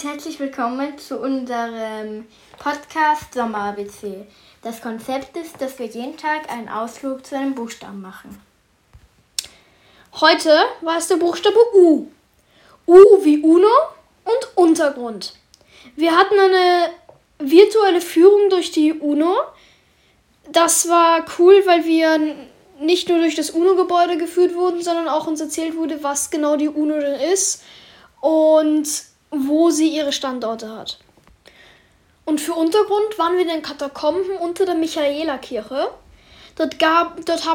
und herzlich willkommen zu unserem Podcast Sommer ABC. Das Konzept ist, dass wir jeden Tag einen Ausflug zu einem Buchstaben machen. Heute war es der Buchstabe U. U wie Uno und Untergrund. Wir hatten eine virtuelle Führung durch die UNO. Das war cool, weil wir nicht nur durch das UNO-Gebäude geführt wurden, sondern auch uns erzählt wurde, was genau die UNO denn ist und wo sie ihre Standorte hat. Und für Untergrund waren wir in den Katakomben unter der Michaela-Kirche. Dort, dort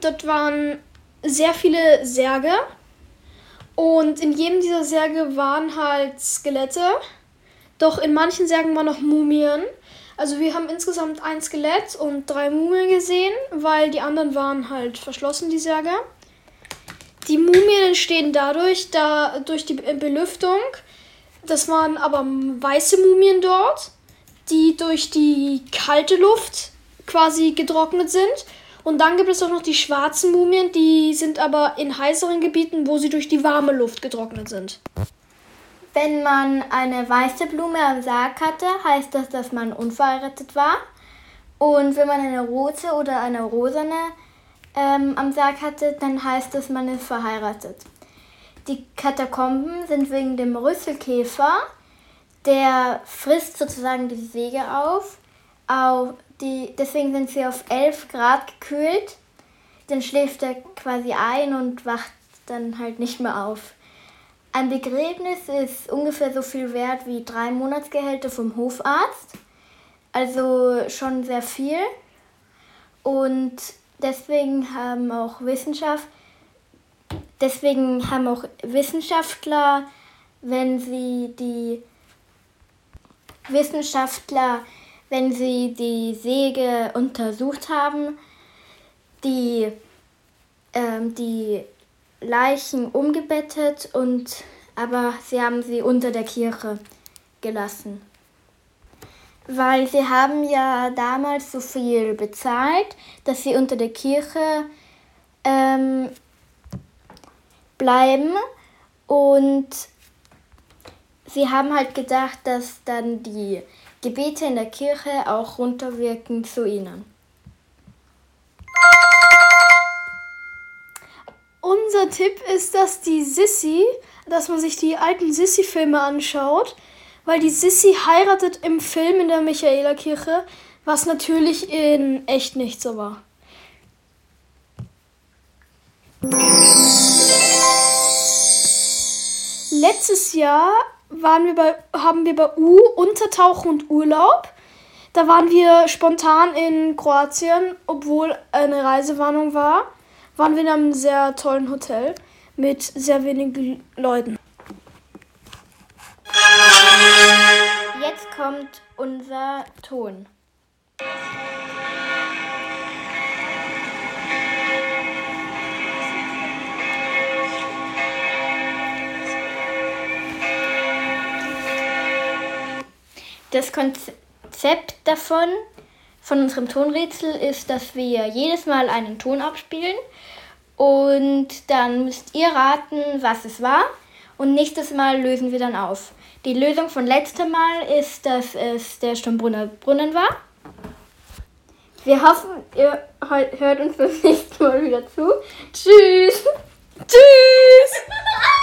dort waren sehr viele Särge. Und in jedem dieser Särge waren halt Skelette. Doch in manchen Särgen waren noch Mumien. Also wir haben insgesamt ein Skelett und drei Mumien gesehen, weil die anderen waren halt verschlossen, die Särge. Die Mumien entstehen dadurch, da durch die Belüftung. Das waren aber weiße Mumien dort, die durch die kalte Luft quasi getrocknet sind. Und dann gibt es auch noch die schwarzen Mumien, die sind aber in heißeren Gebieten, wo sie durch die warme Luft getrocknet sind. Wenn man eine weiße Blume am Sarg hatte, heißt das, dass man unverheiratet war. Und wenn man eine rote oder eine rosane ähm, am Sarg hatte, dann heißt das, man ist verheiratet. Die Katakomben sind wegen dem Rüsselkäfer, der frisst sozusagen die Säge auf. auf die, deswegen sind sie auf 11 Grad gekühlt. Dann schläft er quasi ein und wacht dann halt nicht mehr auf. Ein Begräbnis ist ungefähr so viel wert wie drei Monatsgehälter vom Hofarzt. Also schon sehr viel. Und deswegen haben auch Wissenschaft, deswegen haben auch Wissenschaftler, wenn sie die Wissenschaftler, wenn sie die Säge untersucht haben, die, ähm, die Leichen umgebettet und aber sie haben sie unter der Kirche gelassen. Weil sie haben ja damals so viel bezahlt, dass sie unter der Kirche ähm, bleiben und sie haben halt gedacht, dass dann die Gebete in der Kirche auch runterwirken zu ihnen. Unser Tipp ist, dass die Sissy, dass man sich die alten Sissy-Filme anschaut, weil die Sissy heiratet im Film in der Michaela-Kirche, was natürlich in echt nicht so war. Letztes Jahr waren wir bei, haben wir bei U Untertauchen und Urlaub. Da waren wir spontan in Kroatien, obwohl eine Reisewarnung war waren wir in einem sehr tollen Hotel mit sehr wenigen Leuten. Kommt unser Ton. Das Konzept davon von unserem Tonrätsel ist, dass wir jedes Mal einen Ton abspielen und dann müsst ihr raten, was es war und nächstes Mal lösen wir dann auf. Die Lösung von letztem Mal ist, dass es der Sturmbrunner Brunnen war. Wir hoffen, ihr hört uns das nächste Mal wieder zu. Tschüss! Tschüss!